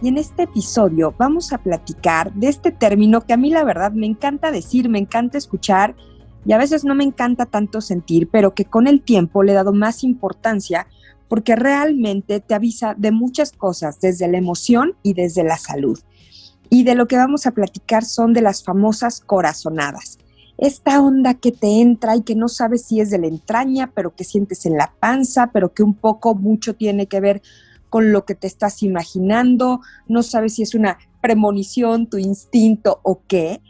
y en este episodio vamos a platicar de este término que a mí la verdad me encanta decir, me encanta escuchar y a veces no me encanta tanto sentir, pero que con el tiempo le he dado más importancia porque realmente te avisa de muchas cosas, desde la emoción y desde la salud. Y de lo que vamos a platicar son de las famosas corazonadas esta onda que te entra y que no sabes si es de la entraña, pero que sientes en la panza, pero que un poco mucho tiene que ver con lo que te estás imaginando, no sabes si es una premonición, tu instinto o qué,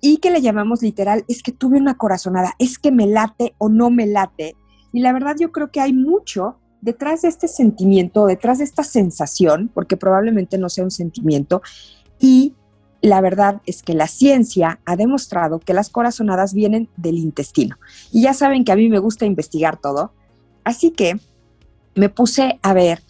y que le llamamos literal, es que tuve una corazonada, es que me late o no me late. Y la verdad yo creo que hay mucho detrás de este sentimiento, detrás de esta sensación, porque probablemente no sea un sentimiento, y la verdad es que la ciencia ha demostrado que las corazonadas vienen del intestino. Y ya saben que a mí me gusta investigar todo. Así que me puse a ver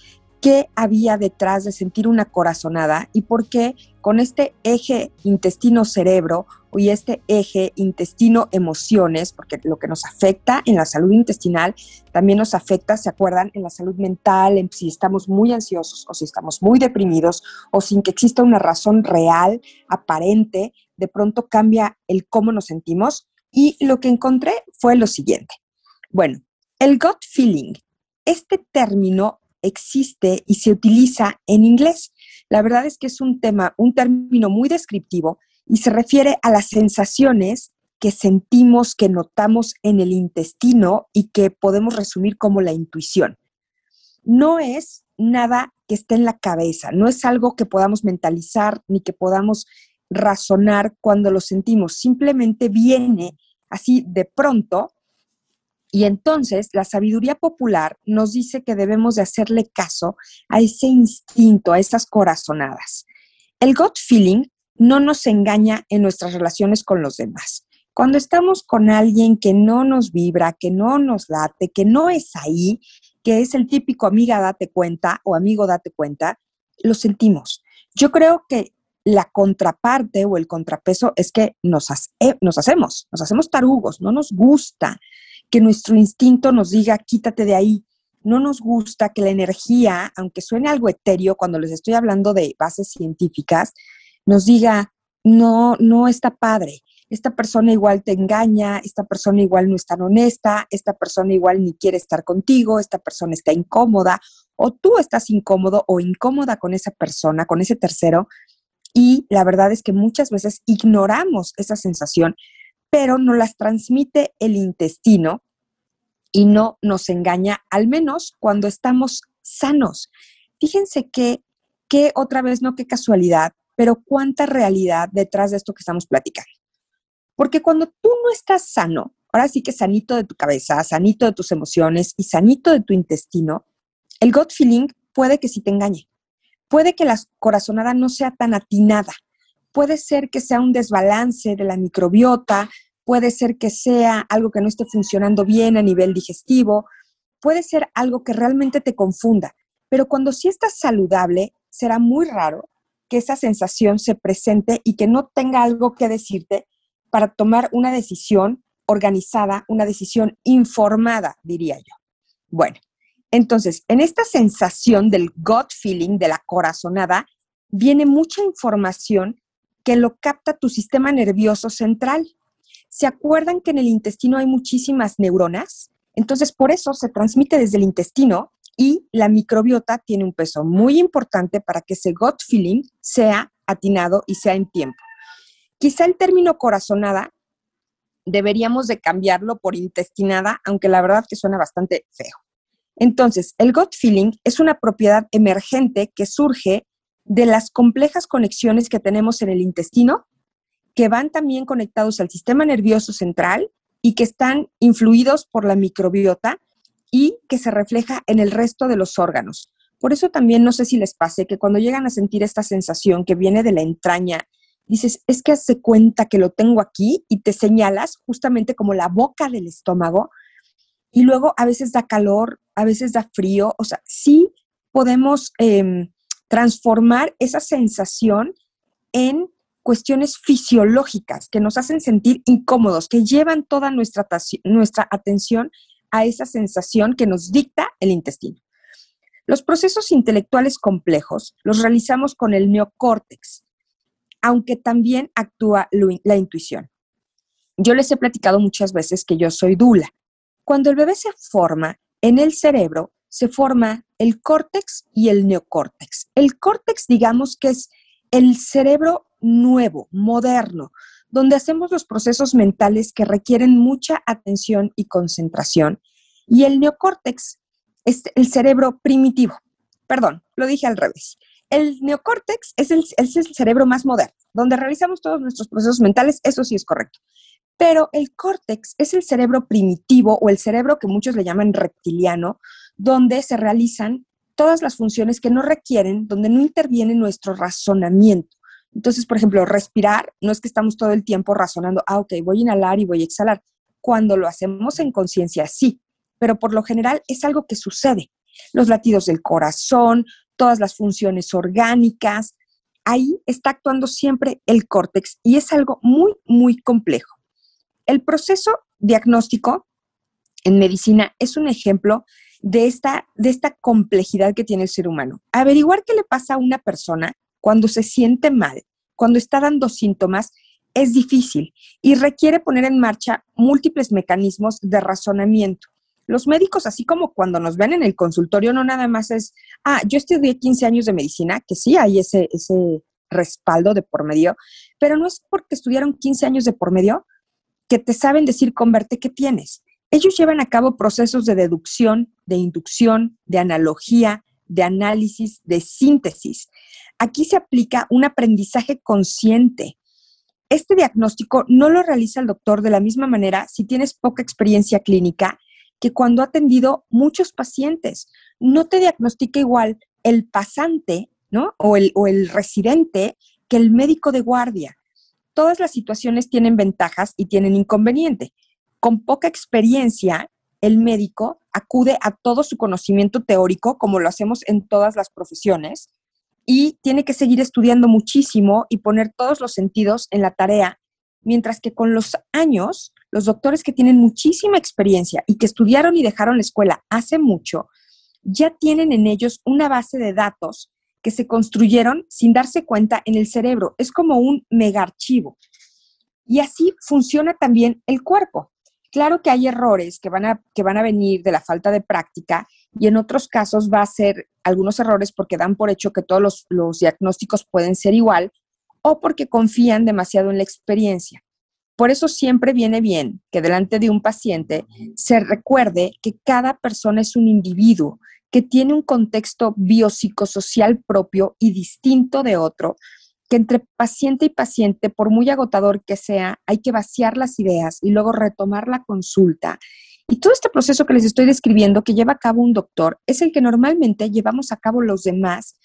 qué había detrás de sentir una corazonada y por qué con este eje intestino-cerebro y este eje intestino-emociones, porque lo que nos afecta en la salud intestinal también nos afecta, ¿se acuerdan?, en la salud mental, en si estamos muy ansiosos o si estamos muy deprimidos o sin que exista una razón real, aparente, de pronto cambia el cómo nos sentimos. Y lo que encontré fue lo siguiente. Bueno, el gut feeling, este término existe y se utiliza en inglés. La verdad es que es un tema, un término muy descriptivo y se refiere a las sensaciones que sentimos, que notamos en el intestino y que podemos resumir como la intuición. No es nada que esté en la cabeza, no es algo que podamos mentalizar ni que podamos razonar cuando lo sentimos, simplemente viene así de pronto y entonces la sabiduría popular nos dice que debemos de hacerle caso a ese instinto, a esas corazonadas. El gut feeling no nos engaña en nuestras relaciones con los demás. Cuando estamos con alguien que no nos vibra, que no nos late, que no es ahí, que es el típico amiga date cuenta o amigo date cuenta, lo sentimos. Yo creo que la contraparte o el contrapeso es que nos, eh, nos hacemos, nos hacemos tarugos, no nos gusta que nuestro instinto nos diga quítate de ahí. No nos gusta que la energía, aunque suene algo etéreo cuando les estoy hablando de bases científicas, nos diga, no, no está padre, esta persona igual te engaña, esta persona igual no es tan honesta, esta persona igual ni quiere estar contigo, esta persona está incómoda, o tú estás incómodo o incómoda con esa persona, con ese tercero, y la verdad es que muchas veces ignoramos esa sensación, pero nos las transmite el intestino y no nos engaña, al menos cuando estamos sanos. Fíjense que, que otra vez, no qué casualidad, pero cuánta realidad detrás de esto que estamos platicando. Porque cuando tú no estás sano, ahora sí que sanito de tu cabeza, sanito de tus emociones y sanito de tu intestino, el gut feeling puede que sí te engañe. Puede que la corazonada no sea tan atinada. Puede ser que sea un desbalance de la microbiota, puede ser que sea algo que no esté funcionando bien a nivel digestivo, puede ser algo que realmente te confunda. Pero cuando sí estás saludable, será muy raro que esa sensación se presente y que no tenga algo que decirte para tomar una decisión organizada, una decisión informada, diría yo. Bueno, entonces, en esta sensación del gut feeling, de la corazonada, viene mucha información que lo capta tu sistema nervioso central. ¿Se acuerdan que en el intestino hay muchísimas neuronas? Entonces, por eso se transmite desde el intestino y la microbiota tiene un peso muy importante para que ese gut feeling sea atinado y sea en tiempo. Quizá el término corazonada deberíamos de cambiarlo por intestinada, aunque la verdad que suena bastante feo. Entonces, el gut feeling es una propiedad emergente que surge de las complejas conexiones que tenemos en el intestino, que van también conectados al sistema nervioso central y que están influidos por la microbiota y que se refleja en el resto de los órganos. Por eso también no sé si les pase que cuando llegan a sentir esta sensación que viene de la entraña, dices, es que hace cuenta que lo tengo aquí y te señalas justamente como la boca del estómago y luego a veces da calor, a veces da frío, o sea, sí podemos em, transformar esa sensación en cuestiones fisiológicas que nos hacen sentir incómodos, que llevan toda nuestra, nuestra atención a esa sensación que nos dicta el intestino. Los procesos intelectuales complejos los realizamos con el neocórtex, aunque también actúa la intuición. Yo les he platicado muchas veces que yo soy dula. Cuando el bebé se forma, en el cerebro se forma el córtex y el neocórtex. El córtex, digamos que es el cerebro nuevo, moderno, donde hacemos los procesos mentales que requieren mucha atención y concentración. Y el neocórtex es el cerebro primitivo. Perdón, lo dije al revés. El neocórtex es el, es el cerebro más moderno, donde realizamos todos nuestros procesos mentales, eso sí es correcto. Pero el córtex es el cerebro primitivo o el cerebro que muchos le llaman reptiliano, donde se realizan todas las funciones que no requieren, donde no interviene nuestro razonamiento. Entonces, por ejemplo, respirar, no es que estamos todo el tiempo razonando, ah, ok, voy a inhalar y voy a exhalar. Cuando lo hacemos en conciencia, sí, pero por lo general es algo que sucede. Los latidos del corazón, todas las funciones orgánicas, ahí está actuando siempre el córtex y es algo muy, muy complejo. El proceso diagnóstico en medicina es un ejemplo de esta, de esta complejidad que tiene el ser humano. Averiguar qué le pasa a una persona cuando se siente mal, cuando está dando síntomas, es difícil y requiere poner en marcha múltiples mecanismos de razonamiento. Los médicos, así como cuando nos ven en el consultorio, no nada más es, ah, yo estudié 15 años de medicina, que sí hay ese, ese respaldo de por medio, pero no es porque estudiaron 15 años de por medio que te saben decir con verte qué tienes. Ellos llevan a cabo procesos de deducción, de inducción, de analogía, de análisis, de síntesis. Aquí se aplica un aprendizaje consciente. Este diagnóstico no lo realiza el doctor de la misma manera si tienes poca experiencia clínica que cuando ha atendido muchos pacientes. No te diagnostica igual el pasante, ¿no? O el, o el residente que el médico de guardia. Todas las situaciones tienen ventajas y tienen inconveniente. Con poca experiencia, el médico acude a todo su conocimiento teórico, como lo hacemos en todas las profesiones, y tiene que seguir estudiando muchísimo y poner todos los sentidos en la tarea, mientras que con los años, los doctores que tienen muchísima experiencia y que estudiaron y dejaron la escuela hace mucho, ya tienen en ellos una base de datos que se construyeron sin darse cuenta en el cerebro. Es como un mega archivo. Y así funciona también el cuerpo. Claro que hay errores que van, a, que van a venir de la falta de práctica y en otros casos va a ser algunos errores porque dan por hecho que todos los, los diagnósticos pueden ser igual o porque confían demasiado en la experiencia. Por eso siempre viene bien que delante de un paciente se recuerde que cada persona es un individuo que tiene un contexto biopsicosocial propio y distinto de otro, que entre paciente y paciente, por muy agotador que sea, hay que vaciar las ideas y luego retomar la consulta. Y todo este proceso que les estoy describiendo que lleva a cabo un doctor es el que normalmente llevamos a cabo los demás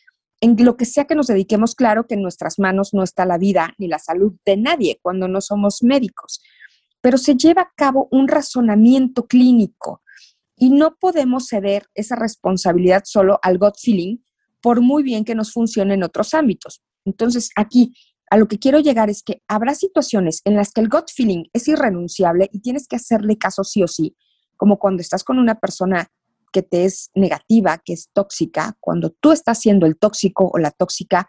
en lo que sea que nos dediquemos, claro que en nuestras manos no está la vida ni la salud de nadie cuando no somos médicos, pero se lleva a cabo un razonamiento clínico y no podemos ceder esa responsabilidad solo al gut feeling, por muy bien que nos funcione en otros ámbitos. Entonces, aquí a lo que quiero llegar es que habrá situaciones en las que el gut feeling es irrenunciable y tienes que hacerle caso sí o sí, como cuando estás con una persona que te es negativa, que es tóxica, cuando tú estás siendo el tóxico o la tóxica,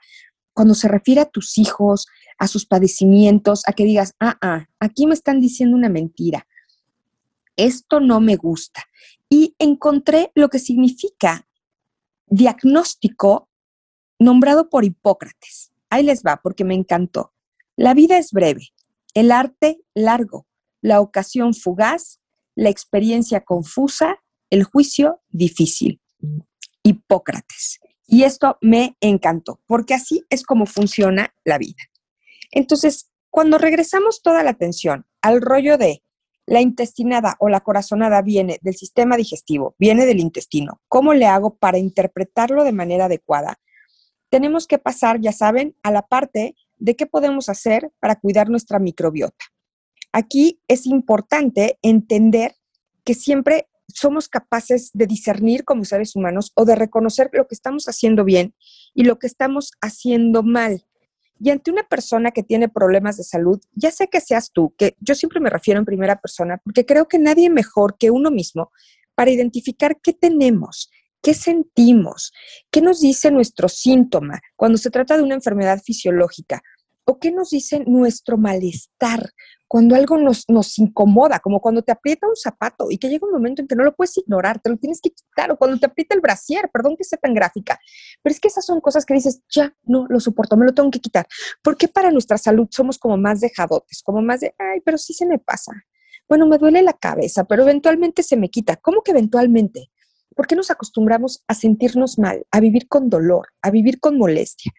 cuando se refiere a tus hijos, a sus padecimientos, a que digas, ah, ah, aquí me están diciendo una mentira, esto no me gusta. Y encontré lo que significa diagnóstico nombrado por Hipócrates. Ahí les va, porque me encantó. La vida es breve, el arte largo, la ocasión fugaz, la experiencia confusa, el juicio difícil. Hipócrates. Y esto me encantó, porque así es como funciona la vida. Entonces, cuando regresamos toda la atención al rollo de la intestinada o la corazonada viene del sistema digestivo, viene del intestino. ¿Cómo le hago para interpretarlo de manera adecuada? Tenemos que pasar, ya saben, a la parte de qué podemos hacer para cuidar nuestra microbiota. Aquí es importante entender que siempre somos capaces de discernir como seres humanos o de reconocer lo que estamos haciendo bien y lo que estamos haciendo mal. Y ante una persona que tiene problemas de salud, ya sé que seas tú, que yo siempre me refiero en primera persona, porque creo que nadie mejor que uno mismo para identificar qué tenemos, qué sentimos, qué nos dice nuestro síntoma cuando se trata de una enfermedad fisiológica o qué nos dice nuestro malestar cuando algo nos, nos incomoda, como cuando te aprieta un zapato y que llega un momento en que no lo puedes ignorar, te lo tienes que quitar, o cuando te aprieta el brasier, perdón que sea tan gráfica, pero es que esas son cosas que dices, ya no lo soporto, me lo tengo que quitar. ¿Por qué para nuestra salud somos como más dejadotes, como más de, ay, pero sí se me pasa? Bueno, me duele la cabeza, pero eventualmente se me quita. ¿Cómo que eventualmente? ¿Por qué nos acostumbramos a sentirnos mal, a vivir con dolor, a vivir con molestia?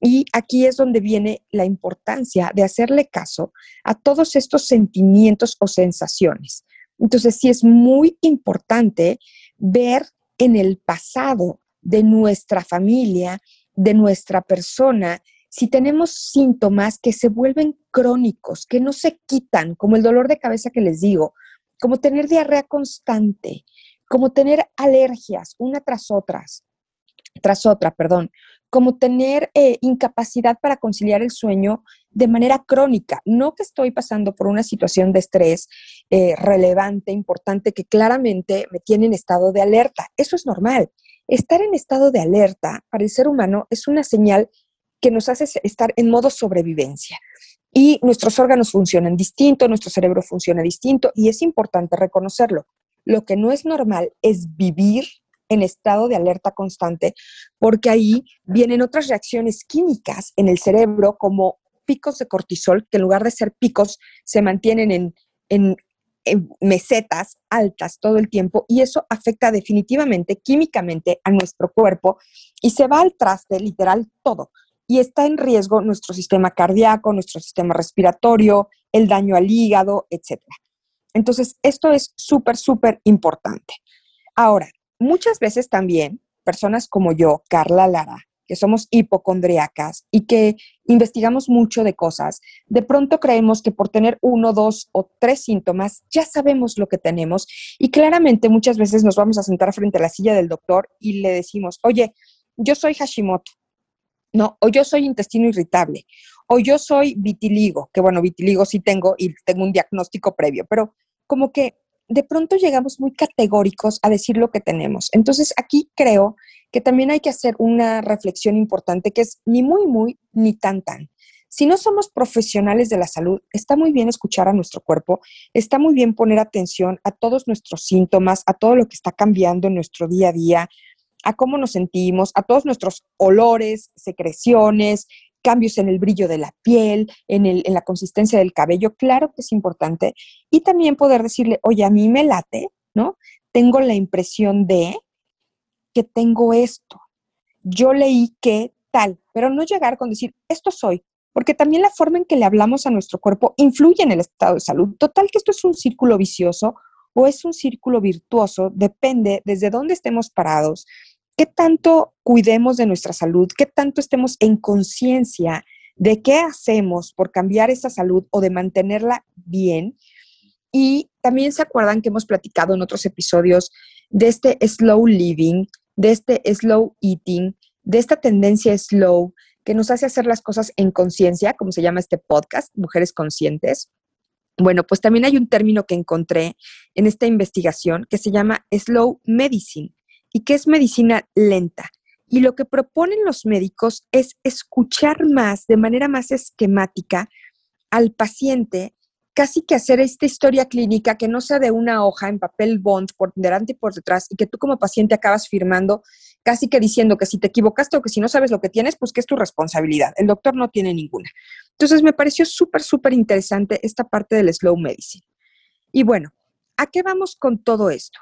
Y aquí es donde viene la importancia de hacerle caso a todos estos sentimientos o sensaciones. Entonces, sí es muy importante ver en el pasado de nuestra familia, de nuestra persona, si tenemos síntomas que se vuelven crónicos, que no se quitan, como el dolor de cabeza que les digo, como tener diarrea constante, como tener alergias una tras otras, tras otra, perdón, como tener eh, incapacidad para conciliar el sueño de manera crónica. No que estoy pasando por una situación de estrés eh, relevante, importante, que claramente me tiene en estado de alerta. Eso es normal. Estar en estado de alerta para el ser humano es una señal que nos hace estar en modo sobrevivencia. Y nuestros órganos funcionan distinto, nuestro cerebro funciona distinto y es importante reconocerlo. Lo que no es normal es vivir en estado de alerta constante, porque ahí vienen otras reacciones químicas en el cerebro, como picos de cortisol, que en lugar de ser picos, se mantienen en, en, mesetas altas todo el tiempo, y eso afecta definitivamente químicamente a nuestro cuerpo y se va al traste literal todo. Y está en riesgo nuestro sistema cardíaco, nuestro sistema respiratorio, el daño al hígado, etc. Entonces, esto es súper, súper importante. Ahora, muchas veces también personas como yo, Carla Lara, que somos hipocondriacas y que investigamos mucho de cosas, de pronto creemos que por tener uno, dos o tres síntomas ya sabemos lo que tenemos y claramente muchas veces nos vamos a sentar frente a la silla del doctor y le decimos, oye, yo soy Hashimoto, no, o yo soy intestino irritable, o yo soy vitiligo, que bueno, vitiligo sí tengo y tengo un diagnóstico previo, pero como que de pronto llegamos muy categóricos a decir lo que tenemos. Entonces aquí creo que también hay que hacer una reflexión importante que es ni muy, muy, ni tan, tan. Si no somos profesionales de la salud, está muy bien escuchar a nuestro cuerpo, está muy bien poner atención a todos nuestros síntomas, a todo lo que está cambiando en nuestro día a día, a cómo nos sentimos, a todos nuestros olores, secreciones, cambios en el brillo de la piel, en, la consistencia del cabello, claro que es importante. Y también poder decirle, oye, a mí me late, ¿no? Tengo la impresión de que tengo esto. Yo leí que tal, pero no llegar con decir, esto soy, porque también la forma en que le hablamos a nuestro cuerpo influye en el estado de salud. Total que esto es un círculo vicioso o es un círculo virtuoso, depende desde dónde estemos parados, qué tanto cuidemos de nuestra salud, qué tanto estemos en conciencia de qué hacemos por cambiar esa salud o de mantenerla bien. Y también se acuerdan que hemos platicado en otros episodios de este slow living, de este slow eating, de esta tendencia slow que nos hace hacer las cosas en conciencia, como se llama este podcast, Mujeres Conscientes. Bueno, pues también hay un término que encontré en esta investigación que se llama slow medicine y que es medicina lenta. Y lo que proponen los médicos es escuchar más, de manera más esquemática, al paciente, casi que hacer esta historia clínica que no sea de una hoja en papel bond por delante y por detrás y que tú como paciente acabas firmando casi que diciendo que si te equivocaste o que si no sabes lo que tienes, pues que es tu responsabilidad. El doctor no tiene ninguna. Entonces me pareció súper, súper interesante esta parte del slow medicine. Y bueno, ¿a qué vamos con todo esto?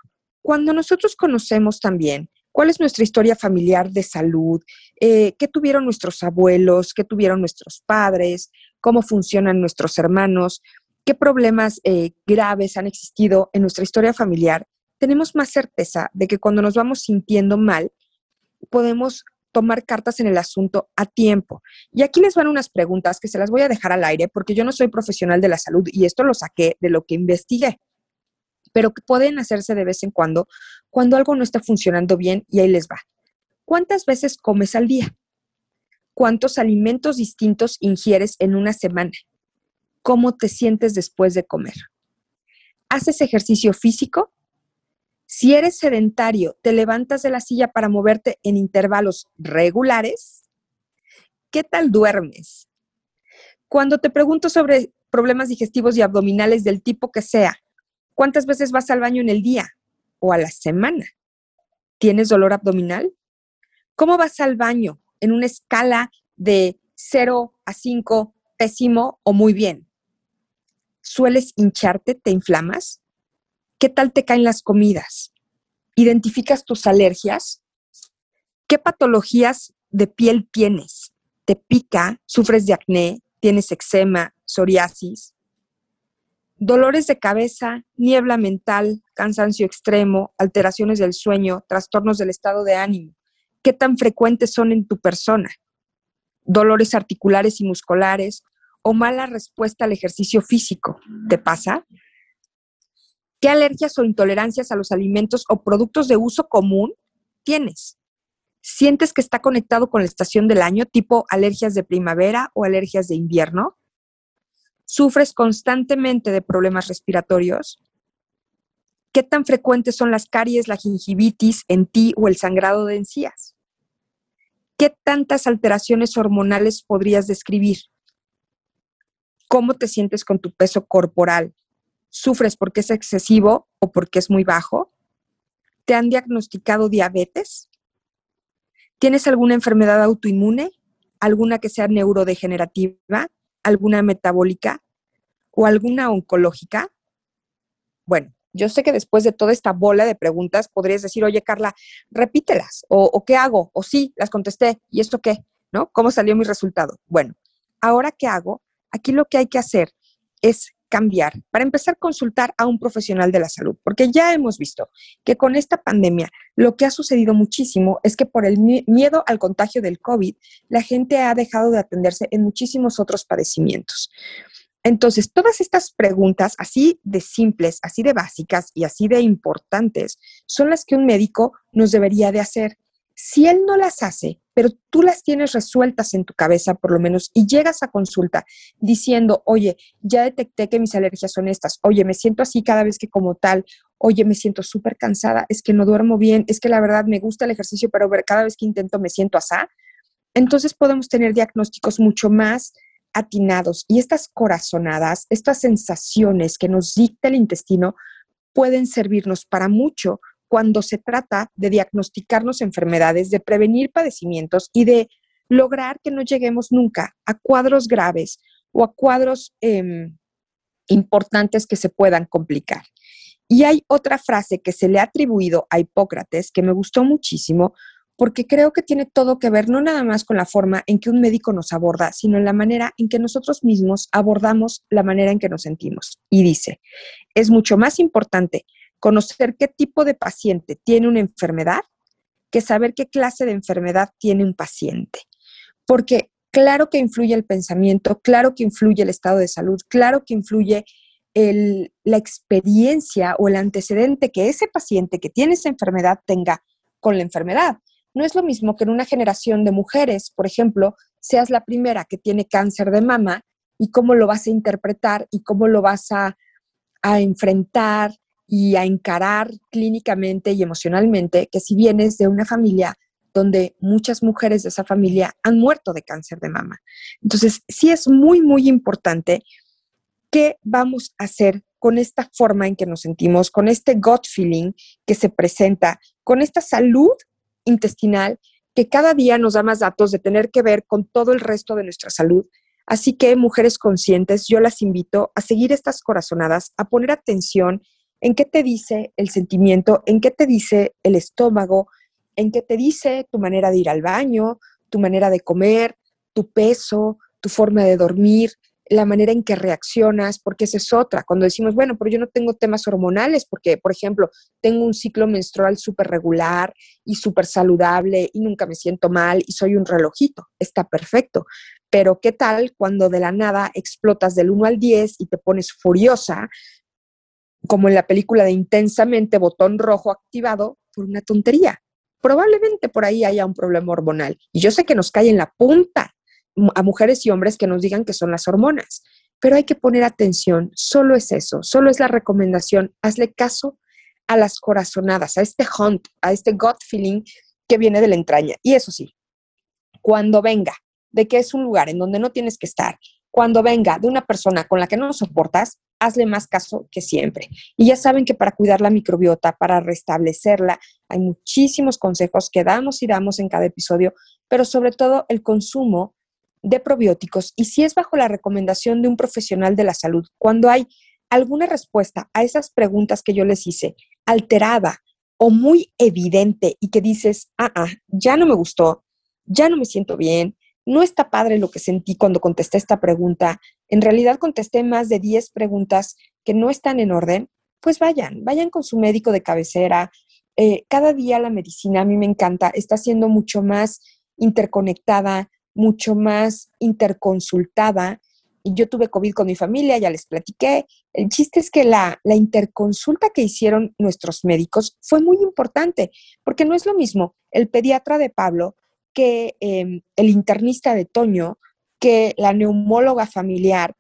Cuando nosotros conocemos también cuál es nuestra historia familiar de salud, eh, qué tuvieron nuestros abuelos, qué tuvieron nuestros padres, cómo funcionan nuestros hermanos, qué problemas eh, graves han existido en nuestra historia familiar, tenemos más certeza de que cuando nos vamos sintiendo mal, podemos tomar cartas en el asunto a tiempo. Y aquí les van unas preguntas que se las voy a dejar al aire porque yo no soy profesional de la salud y esto lo saqué de lo que investigué, pero que pueden hacerse de vez en cuando cuando algo no está funcionando bien y ahí les va. ¿Cuántas veces comes al día? ¿Cuántos alimentos distintos ingieres en una semana? ¿Cómo te sientes después de comer? ¿Haces ejercicio físico? Si eres sedentario, te levantas de la silla para moverte en intervalos regulares, ¿qué tal duermes? Cuando te pregunto sobre problemas digestivos y abdominales del tipo que sea, ¿cuántas veces vas al baño en el día o a la semana? ¿Tienes dolor abdominal? ¿Cómo vas al baño en una escala de 0 a 5, pésimo o muy bien? ¿Sueles hincharte? ¿Te inflamas? ¿Qué tal te caen las comidas? ¿Identificas tus alergias? ¿Qué patologías de piel tienes? ¿Te pica? ¿Sufres de acné? ¿Tienes eczema? ¿Psoriasis? Dolores de cabeza, niebla mental, cansancio extremo, alteraciones del sueño, trastornos del estado de ánimo. ¿Qué tan frecuentes son en tu persona? Dolores articulares y musculares o mala respuesta al ejercicio físico. ¿Te pasa? ¿Qué alergias o intolerancias a los alimentos o productos de uso común tienes? ¿Sientes que está conectado con la estación del año, tipo alergias de primavera o alergias de invierno? ¿Sufres constantemente de problemas respiratorios? ¿Qué tan frecuentes son las caries, la gingivitis en ti o el sangrado de encías? ¿Qué tantas alteraciones hormonales podrías describir? ¿Cómo te sientes con tu peso corporal? ¿Sufres porque es excesivo o porque es muy bajo? ¿Te han diagnosticado diabetes? ¿Tienes alguna enfermedad autoinmune? ¿Alguna que sea neurodegenerativa? ¿Alguna metabólica? ¿O alguna oncológica? Bueno, yo sé que después de toda esta bola de preguntas podrías decir, oye Carla, repítelas, o, qué hago, o sí, las contesté, ¿y esto qué? ¿No? ¿Cómo salió mi resultado? Bueno, ahora qué hago, aquí lo que hay que hacer es cambiar, para empezar a consultar a un profesional de la salud, porque ya hemos visto que con esta pandemia lo que ha sucedido muchísimo es que por el miedo al contagio del COVID, la gente ha dejado de atenderse en muchísimos otros padecimientos. Entonces, todas estas preguntas, así de simples, así de básicas y así de importantes, son las que un médico nos debería de hacer. Si él no las hace, pero tú las tienes resueltas en tu cabeza por lo menos y llegas a consulta diciendo, oye, ya detecté que mis alergias son estas, oye, me siento así cada vez que como tal, oye, me siento súper cansada, es que no duermo bien, es que la verdad me gusta el ejercicio, pero cada vez que intento me siento así, entonces podemos tener diagnósticos mucho más atinados y estas corazonadas, estas sensaciones que nos dicta el intestino pueden servirnos para mucho cuando se trata de diagnosticarnos enfermedades, de prevenir padecimientos y de lograr que no lleguemos nunca a cuadros graves o a cuadros em, importantes que se puedan complicar. Y hay otra frase que se le ha atribuido a Hipócrates que me gustó muchísimo porque creo que tiene todo que ver no nada más con la forma en que un médico nos aborda, sino en la manera en que nosotros mismos abordamos la manera en que nos sentimos. Y dice, es mucho más importante conocer qué tipo de paciente tiene una enfermedad que saber qué clase de enfermedad tiene un paciente. Porque claro que influye el pensamiento, claro que influye el estado de salud, claro que influye la experiencia o el antecedente que ese paciente que tiene esa enfermedad tenga con la enfermedad. No es lo mismo que en una generación de mujeres, por ejemplo, seas la primera que tiene cáncer de mama y cómo lo vas a interpretar y cómo lo vas a, enfrentar y a encarar clínicamente y emocionalmente que si vienes de una familia donde muchas mujeres de esa familia han muerto de cáncer de mama. Entonces, sí es muy, muy importante qué vamos a hacer con esta forma en que nos sentimos, con este gut feeling que se presenta, con esta salud intestinal que cada día nos da más datos de tener que ver con todo el resto de nuestra salud. Así que, mujeres conscientes, yo las invito a seguir estas corazonadas, a poner atención en qué te dice el sentimiento, en qué te dice el estómago, en qué te dice tu manera de ir al baño, tu manera de comer, tu peso, tu forma de dormir, la manera en que reaccionas, porque esa es otra. Cuando decimos, bueno, pero yo no tengo temas hormonales, porque, por ejemplo, tengo un ciclo menstrual súper regular y súper saludable y nunca me siento mal y soy un relojito, está perfecto. Pero ¿qué tal cuando de la nada explotas del 1 al 10 y te pones furiosa, como en la película de Intensamente, botón rojo activado por una tontería? Probablemente por ahí haya un problema hormonal. Y yo sé que nos cae en la punta a mujeres y hombres que nos digan que son las hormonas. Pero hay que poner atención, solo es eso, solo es la recomendación, hazle caso a las corazonadas, a este hunt, a este gut feeling que viene de la entraña. Y eso sí, cuando venga de que es un lugar en donde no tienes que estar, cuando venga de una persona con la que no soportas, hazle más caso que siempre. Y ya saben que para cuidar la microbiota, para restablecerla, hay muchísimos consejos que damos y damos en cada episodio, pero sobre todo el consumo de probióticos y si es bajo la recomendación de un profesional de la salud, cuando hay alguna respuesta a esas preguntas que yo les hice alterada o muy evidente y que dices, ah, ah, ya no me gustó, ya no me siento bien, no está padre lo que sentí cuando contesté esta pregunta, en realidad contesté más de 10 preguntas que no están en orden, pues vayan, vayan con su médico de cabecera. Eh, cada día la medicina a mí me encanta, está siendo mucho más interconectada, mucho más interconsultada. Y yo tuve COVID con mi familia, ya les platiqué. El chiste es que la, interconsulta que hicieron nuestros médicos fue muy importante, porque no es lo mismo el pediatra de Pablo que em, el internista de Toño, que la neumóloga familiar,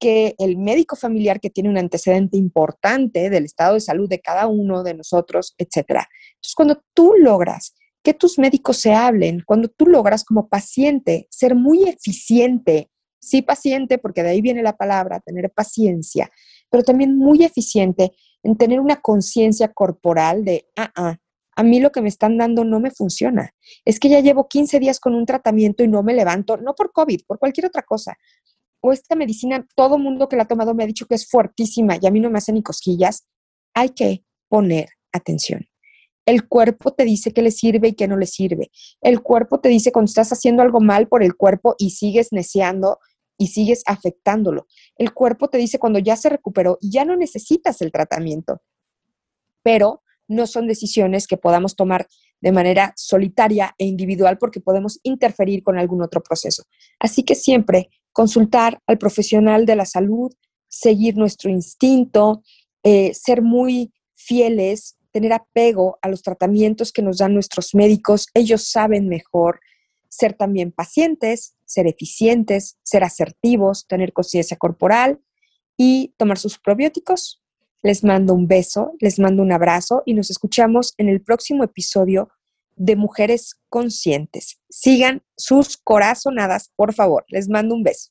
que el médico familiar que tiene un antecedente importante del estado de salud de cada uno de nosotros, etc. Entonces, cuando tú logras que tus médicos se hablen, cuando tú logras como paciente ser muy eficiente, sí paciente, porque de ahí viene la palabra, tener paciencia, pero también muy eficiente en tener una conciencia corporal de, ah, ah, a mí lo que me están dando no me funciona. Es que ya llevo 15 días con un tratamiento y no me levanto, no por COVID, por cualquier otra cosa. O esta medicina, todo mundo que la ha tomado me ha dicho que es fuertísima y a mí no me hace ni cosquillas. Hay que poner atención. El cuerpo te dice que le sirve y que no le sirve. El cuerpo te dice cuando estás haciendo algo mal por el cuerpo y sigues neceando y sigues afectándolo. El cuerpo te dice cuando ya se recuperó y ya no necesitas el tratamiento. Pero no son decisiones que podamos tomar de manera solitaria e individual porque podemos interferir con algún otro proceso. Así que siempre consultar al profesional de la salud, seguir nuestro instinto, eh, ser muy fieles tener apego a los tratamientos que nos dan nuestros médicos. Ellos saben mejor ser también pacientes, ser eficientes, ser asertivos, tener conciencia corporal y tomar sus probióticos. Les mando un beso, les mando un abrazo y nos escuchamos en el próximo episodio de Mujeres Conscientes. Sigan sus corazonadas, por favor. Les mando un beso.